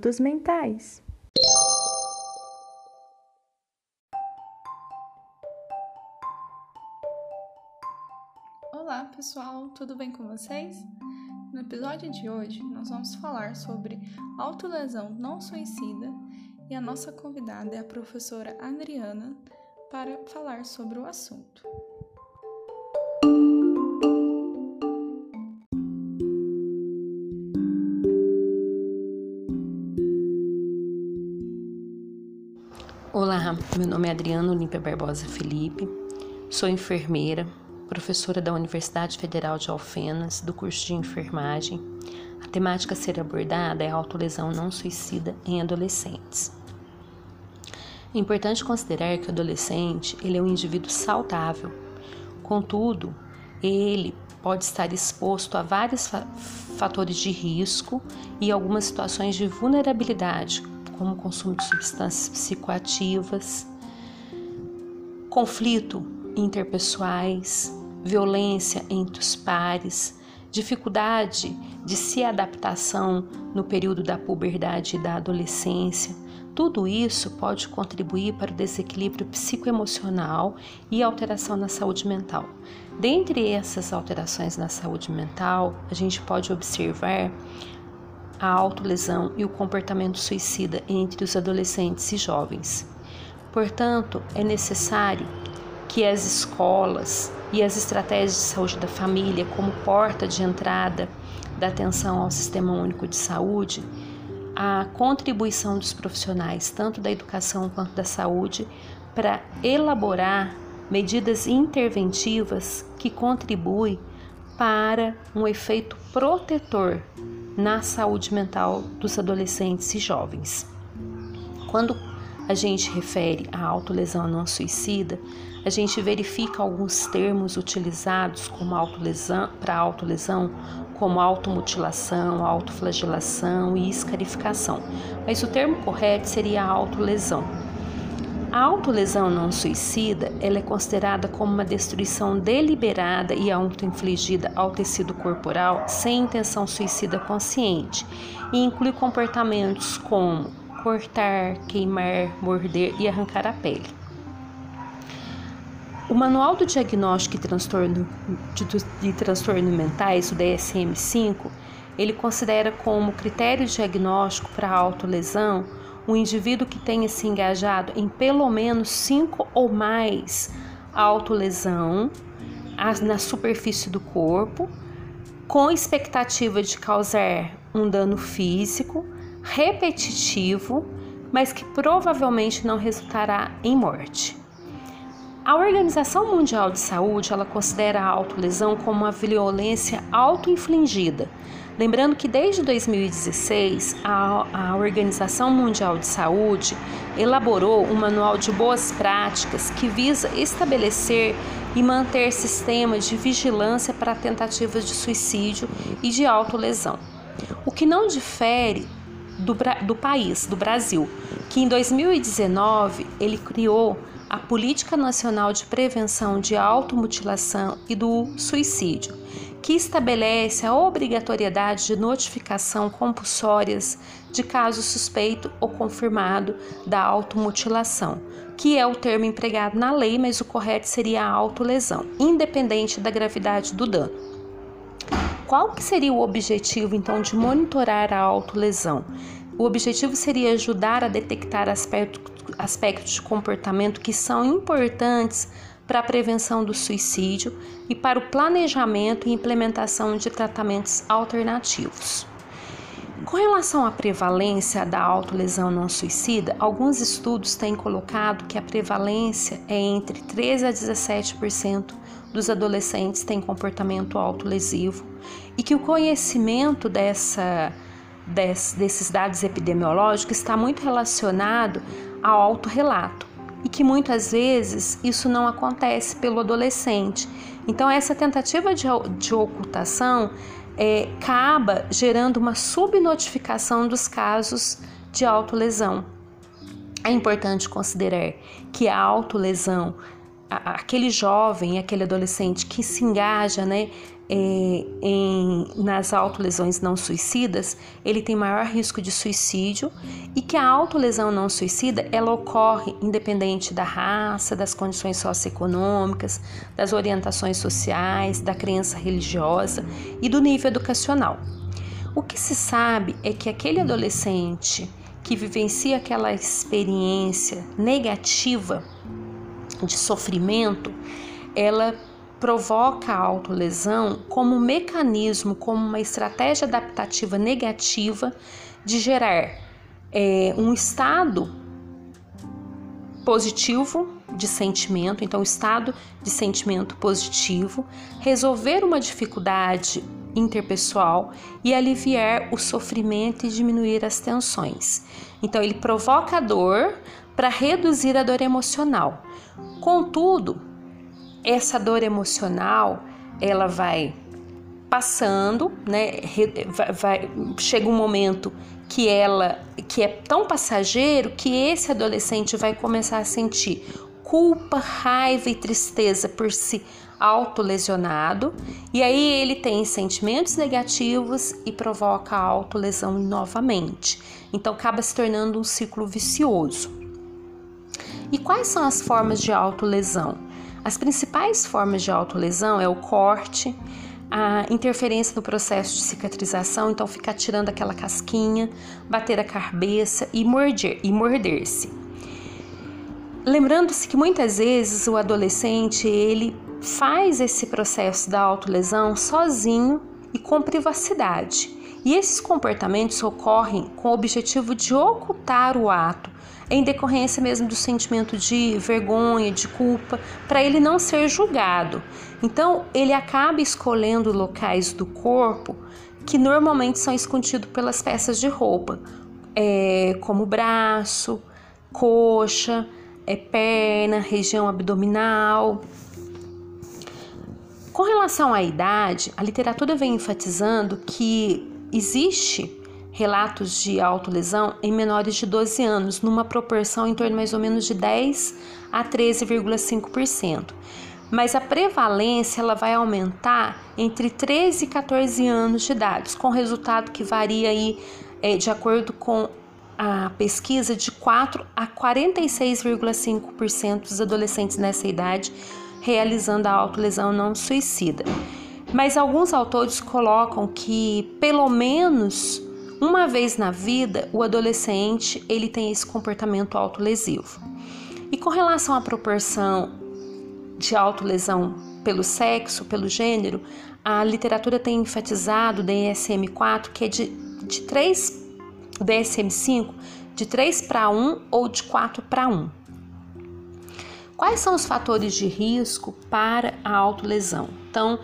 Minutos Mentais. Olá pessoal, tudo bem com vocês? No episódio de hoje, nós vamos falar sobre autolesão não suicida e a nossa convidada é a professora Adriana para falar sobre o assunto. Olá, meu nome é Adriana Olímpia Barbosa Felipe, sou enfermeira, professora da Universidade Federal de Alfenas, do curso de enfermagem. A temática a ser abordada é a autolesão não suicida em adolescentes. É importante considerar que o adolescente ele é um indivíduo saudável, contudo, ele pode estar exposto a vários fatores de risco e algumas situações de vulnerabilidade, como o consumo de substâncias psicoativas, conflito interpessoais, violência entre os pares, dificuldade de se adaptação no período da puberdade e da adolescência. Tudo isso pode contribuir para o desequilíbrio psicoemocional e alteração na saúde mental. Dentre essas alterações na saúde mental, a gente pode observar a autolesão e o comportamento suicida entre os adolescentes e jovens. Portanto, é necessário que as escolas e as estratégias de saúde da família, como porta de entrada da atenção ao Sistema Único de Saúde, a contribuição dos profissionais, tanto da educação quanto da saúde, para elaborar medidas interventivas que contribuem para um efeito protetor na saúde mental dos adolescentes e jovens. Quando a gente refere à autolesão não suicida, a gente verifica alguns termos utilizados como autolesão, para autolesão, como automutilação, autoflagelação e escarificação. Mas o termo correto seria autolesão. A autolesão não suicida ela é considerada como uma destruição deliberada e autoinfligida ao tecido corporal sem intenção suicida consciente e inclui comportamentos como cortar, queimar, morder e arrancar a pele. O Manual do Diagnóstico de Transtorno, de, de Mentais, o DSM-5, ele considera como critério diagnóstico para autolesão um indivíduo que tenha se engajado em pelo menos cinco ou mais autolesão na superfície do corpo, com expectativa de causar um dano físico repetitivo, mas que provavelmente não resultará em morte. A Organização Mundial de Saúde ela considera a autolesão como uma violência auto-infligida. Lembrando que desde 2016 a, a Organização Mundial de Saúde elaborou um manual de boas práticas que visa estabelecer e manter sistemas de vigilância para tentativas de suicídio e de autolesão. O que não difere do, do país, do Brasil, que em 2019 ele criou a Política Nacional de Prevenção de Automutilação e do Suicídio, que estabelece a obrigatoriedade de notificação compulsórias de caso suspeito ou confirmado da automutilação, que é o termo empregado na lei, mas o correto seria a autolesão, independente da gravidade do dano. Qual que seria o objetivo então de monitorar a autolesão? O objetivo seria ajudar a detectar aspectos, aspectos de comportamento que são importantes para a prevenção do suicídio e para o planejamento e implementação de tratamentos alternativos. Com relação à prevalência da autolesão não suicida, alguns estudos têm colocado que a prevalência é entre 13 a 17% dos adolescentes têm comportamento autolesivo e que o conhecimento dessa, des, desses dados epidemiológicos está muito relacionado ao autorrelato e que muitas vezes isso não acontece pelo adolescente. Então, essa tentativa de, de ocultação é, acaba gerando uma subnotificação dos casos de autolesão. É importante considerar que a autolesão aquele jovem, aquele adolescente que se engaja, né, é, em, nas autolesões não suicidas, ele tem maior risco de suicídio e que a autolesão não suicida ela ocorre independente da raça, das condições socioeconômicas, das orientações sociais, da crença religiosa e do nível educacional. O que se sabe é que aquele adolescente que vivencia aquela experiência negativa de sofrimento, ela provoca a autolesão como um mecanismo, como uma estratégia adaptativa negativa de gerar é, um estado positivo de sentimento, então, estado de sentimento positivo, resolver uma dificuldade interpessoal e aliviar o sofrimento e diminuir as tensões. Então, ele provoca a dor para reduzir a dor emocional. Contudo, essa dor emocional ela vai passando, né? Vai, vai, chega um momento que ela que é tão passageiro que esse adolescente vai começar a sentir culpa, raiva e tristeza por se autolesionado, e aí ele tem sentimentos negativos e provoca a autolesão novamente. Então acaba se tornando um ciclo vicioso. E quais são as formas de autolesão? As principais formas de autolesão é o corte, a interferência no processo de cicatrização, então ficar tirando aquela casquinha, bater a cabeça e morder e morder-se. Lembrando-se que muitas vezes o adolescente ele faz esse processo da autolesão sozinho e com privacidade. E esses comportamentos ocorrem com o objetivo de ocultar o ato, em decorrência mesmo do sentimento de vergonha, de culpa, para ele não ser julgado. Então, ele acaba escolhendo locais do corpo que normalmente são escondidos pelas peças de roupa, é, como braço, coxa, é, perna, região abdominal. Com relação à idade, a literatura vem enfatizando que existe relatos de autolesão em menores de 12 anos, numa proporção em torno mais ou menos de 10 a 13,5%. Mas a prevalência ela vai aumentar entre 13 e 14 anos de idade, com resultado que varia aí é, de acordo com a pesquisa de 4 a 46,5% dos adolescentes nessa idade realizando a autolesão não suicida. Mas alguns autores colocam que pelo menos uma vez na vida, o adolescente ele tem esse comportamento autolesivo. E com relação à proporção de autolesão pelo sexo, pelo gênero, a literatura tem enfatizado o DSM-4 que é de, de 3, o DSM-5 de 3 para 1 ou de 4 para 1. Quais são os fatores de risco para a autolesão? Então,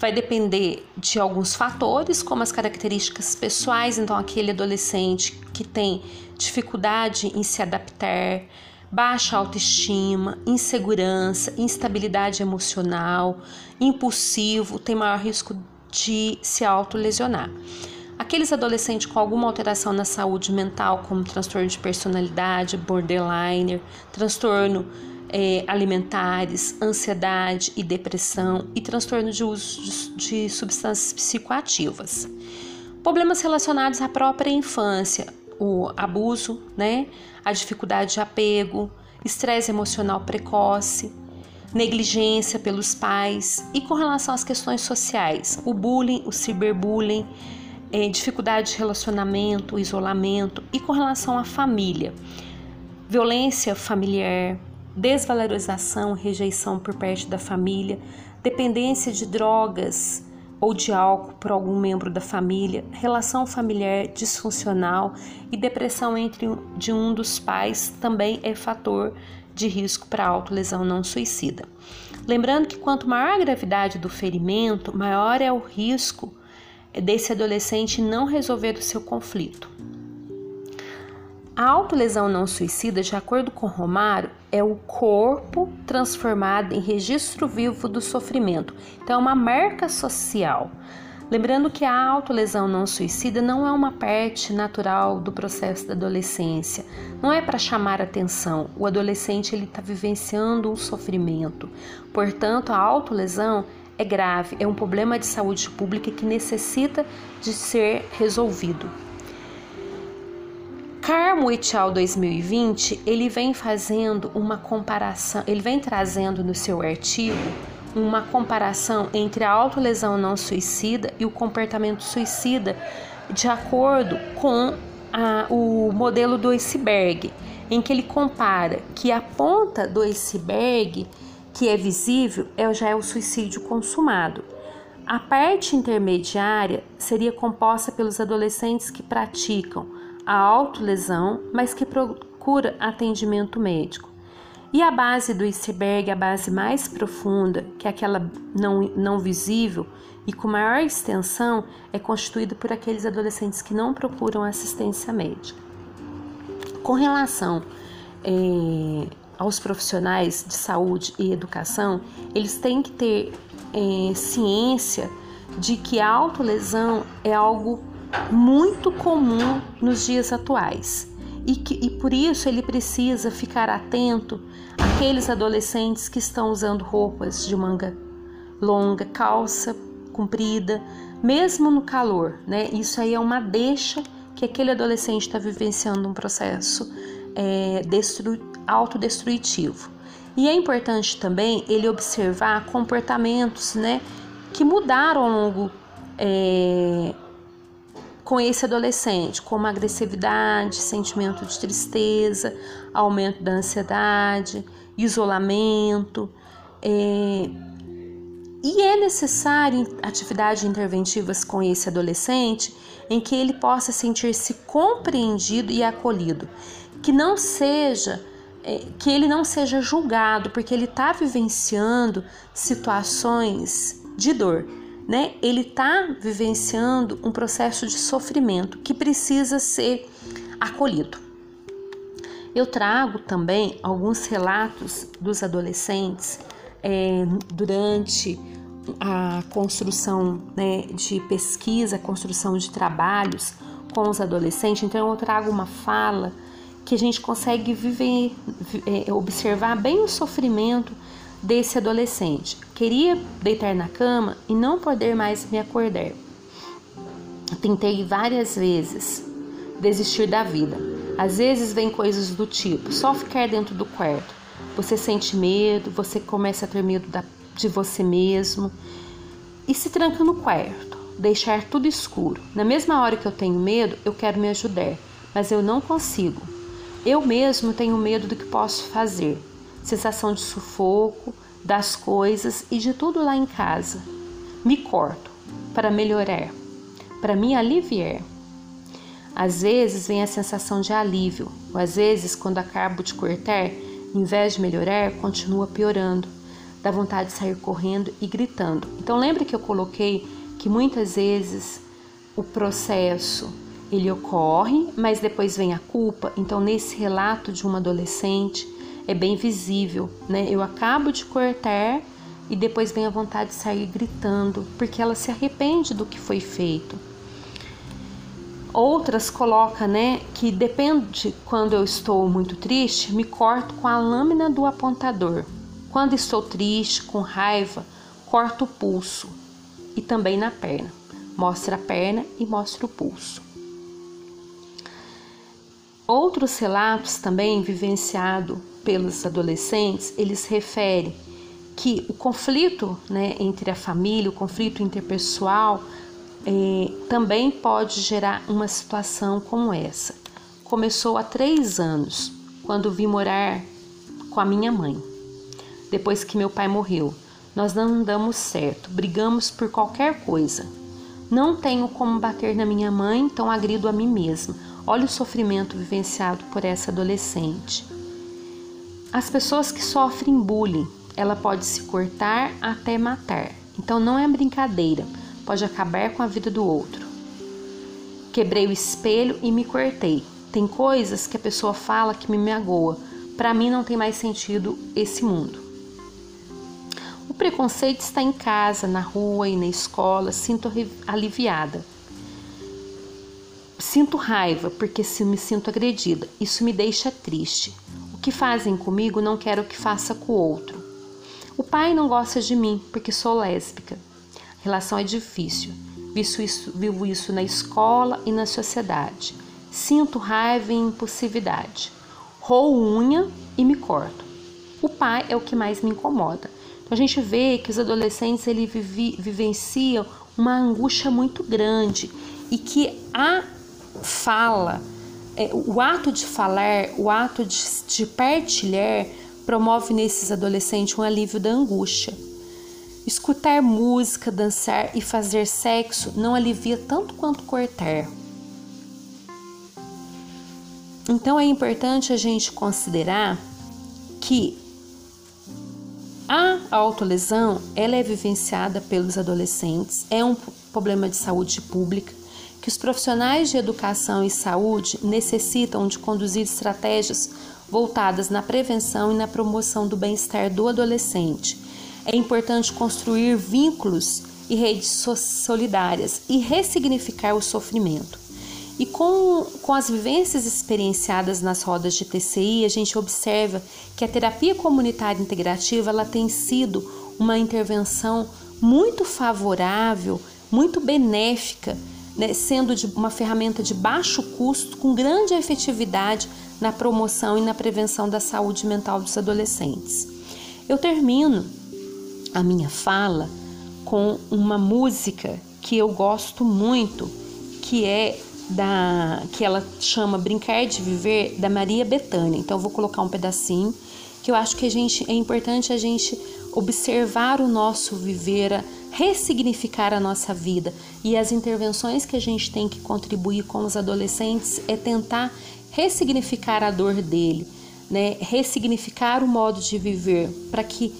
vai depender de alguns fatores, como as características pessoais, então aquele adolescente que tem dificuldade em se adaptar, baixa autoestima, insegurança, instabilidade emocional, impulsivo, tem maior risco de se autolesionar. Aqueles adolescentes com alguma alteração na saúde mental, como transtorno de personalidade, borderline, transtorno é, alimentares, ansiedade e depressão e transtorno de uso de, de substâncias psicoativas. Problemas relacionados à própria infância, o abuso, né, a dificuldade de apego, estresse emocional precoce, negligência pelos pais e com relação às questões sociais, o bullying, o ciberbullying, é, dificuldade de relacionamento, isolamento e com relação à família, violência familiar, desvalorização, rejeição por parte da família, dependência de drogas ou de álcool por algum membro da família, relação familiar disfuncional e depressão entre de um dos pais também é fator de risco para autolesão não suicida. Lembrando que quanto maior a gravidade do ferimento, maior é o risco desse adolescente não resolver o seu conflito. A autolesão não suicida, de acordo com Romário, é o corpo transformado em registro vivo do sofrimento. Então, é uma marca social. Lembrando que a autolesão não suicida não é uma parte natural do processo da adolescência. Não é para chamar atenção. O adolescente ele está vivenciando um sofrimento. Portanto, a autolesão é grave, é um problema de saúde pública que necessita de ser resolvido. Carmo et al 2020, ele vem fazendo uma comparação, ele vem trazendo no seu artigo uma comparação entre a autolesão não suicida e o comportamento suicida de acordo com a, o modelo do iceberg, em que ele compara que a ponta do iceberg, que é visível, é, já é o suicídio consumado. A parte intermediária seria composta pelos adolescentes que praticam a autolesão, mas que procura atendimento médico. E a base do iceberg, a base mais profunda, que é aquela não, não visível e com maior extensão, é constituída por aqueles adolescentes que não procuram assistência médica. Com relação é, aos profissionais de saúde e educação, eles têm que ter é, ciência de que a autolesão é algo muito comum nos dias atuais e, que, e por isso ele precisa ficar atento àqueles adolescentes que estão usando roupas de manga longa, calça comprida, mesmo no calor, né? Isso aí é uma deixa que aquele adolescente está vivenciando um processo é, destru, autodestrutivo. E é importante também ele observar comportamentos, né, que mudaram ao longo é, com esse adolescente, como agressividade, sentimento de tristeza, aumento da ansiedade, isolamento. É, e é necessário atividades interventivas com esse adolescente em que ele possa sentir-se compreendido e acolhido, que não seja é, que ele não seja julgado porque ele está vivenciando situações de dor né? Ele está vivenciando um processo de sofrimento que precisa ser acolhido. Eu trago também alguns relatos dos adolescentes é, durante a construção né, de pesquisa, construção de trabalhos com os adolescentes. Então, eu trago uma fala que a gente consegue viver, é, observar bem o sofrimento desse adolescente. Queria deitar na cama e não poder mais me acordar. Tentei várias vezes desistir da vida. Às vezes vem coisas do tipo: só ficar dentro do quarto. Você sente medo, você começa a ter medo da, de você mesmo e se tranca no quarto, deixar tudo escuro. Na mesma hora que eu tenho medo, eu quero me ajudar, mas eu não consigo. Eu mesmo tenho medo do que posso fazer sensação de sufoco das coisas e de tudo lá em casa. Me corto para melhorar, para me aliviar. Às vezes vem a sensação de alívio, ou às vezes, quando acabo de cortar, em vez de melhorar, continua piorando. Dá vontade de sair correndo e gritando. Então lembre que eu coloquei que muitas vezes o processo ele ocorre, mas depois vem a culpa. Então nesse relato de uma adolescente, é bem visível, né? Eu acabo de cortar e depois vem a vontade de sair gritando, porque ela se arrepende do que foi feito. Outras coloca, né, que depende quando eu estou muito triste, me corto com a lâmina do apontador. Quando estou triste, com raiva, corto o pulso e também na perna. Mostra a perna e mostra o pulso. Outros relatos também vivenciado pelos adolescentes, eles referem que o conflito né, entre a família, o conflito interpessoal, é, também pode gerar uma situação como essa. Começou há três anos, quando vim morar com a minha mãe, depois que meu pai morreu. Nós não damos certo, brigamos por qualquer coisa. Não tenho como bater na minha mãe, então agrido a mim mesma. Olha o sofrimento vivenciado por essa adolescente. As pessoas que sofrem bullying, ela pode se cortar até matar. Então não é brincadeira, pode acabar com a vida do outro. Quebrei o espelho e me cortei. Tem coisas que a pessoa fala que me magoa. Para mim não tem mais sentido esse mundo. O preconceito está em casa, na rua e na escola. Sinto aliviada. Sinto raiva porque me sinto agredida. Isso me deixa triste que fazem comigo não quero que faça com o outro. O pai não gosta de mim porque sou lésbica. A relação é difícil. Vivo isso, vivo isso na escola e na sociedade. Sinto raiva e impulsividade. Roo unha e me corto. O pai é o que mais me incomoda. Então a gente vê que os adolescentes ele vivenciam uma angústia muito grande e que a fala, é, o ato de falar, o ato de, de partilhar promove nesses adolescentes um alívio da angústia. Escutar música, dançar e fazer sexo não alivia tanto quanto cortar. Então é importante a gente considerar que a autolesão ela é vivenciada pelos adolescentes, é um problema de saúde pública que os profissionais de educação e saúde necessitam de conduzir estratégias voltadas na prevenção e na promoção do bem-estar do adolescente. É importante construir vínculos e redes solidárias e ressignificar o sofrimento. E com, com as vivências experienciadas nas rodas de TCI, a gente observa que a terapia comunitária integrativa ela tem sido uma intervenção muito favorável, muito benéfica, né, sendo de uma ferramenta de baixo custo, com grande efetividade na promoção e na prevenção da saúde mental dos adolescentes. Eu termino a minha fala com uma música que eu gosto muito, que é da que ela chama Brincar de Viver da Maria Bethânia. Então eu vou colocar um pedacinho que eu acho que a gente é importante a gente observar o nosso viver, ressignificar a nossa vida e as intervenções que a gente tem que contribuir com os adolescentes é tentar ressignificar a dor dele, né? Ressignificar o modo de viver para que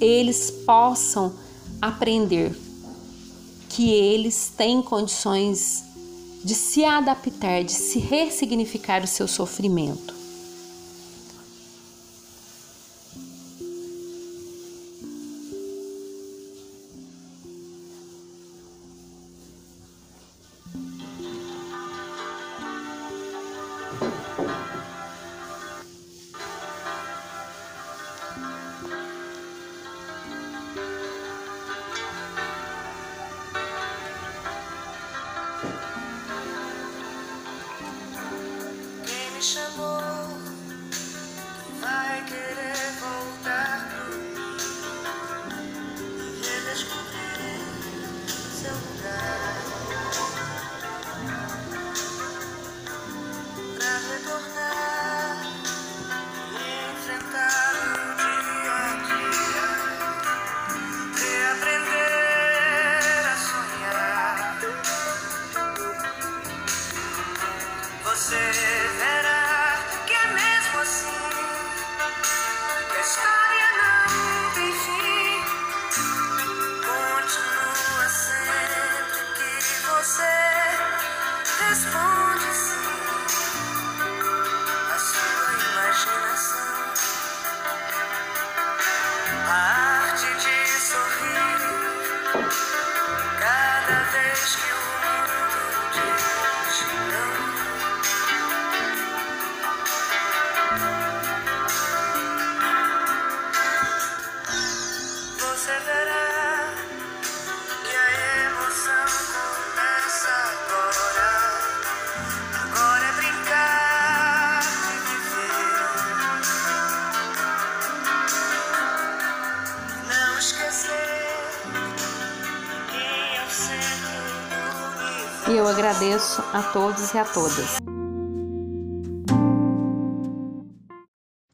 eles possam aprender que eles têm condições de se adaptar, de se ressignificar o seu sofrimento. Yeah. E eu agradeço a todos e a todas.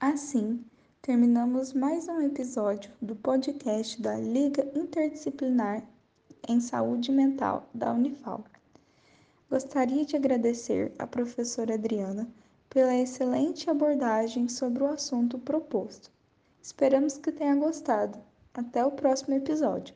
Assim, terminamos mais um episódio do podcast da Liga Interdisciplinar em Saúde Mental da Unifal. Gostaria de agradecer à professora Adriana pela excelente abordagem sobre o assunto proposto. Esperamos que tenha gostado. Até o próximo episódio.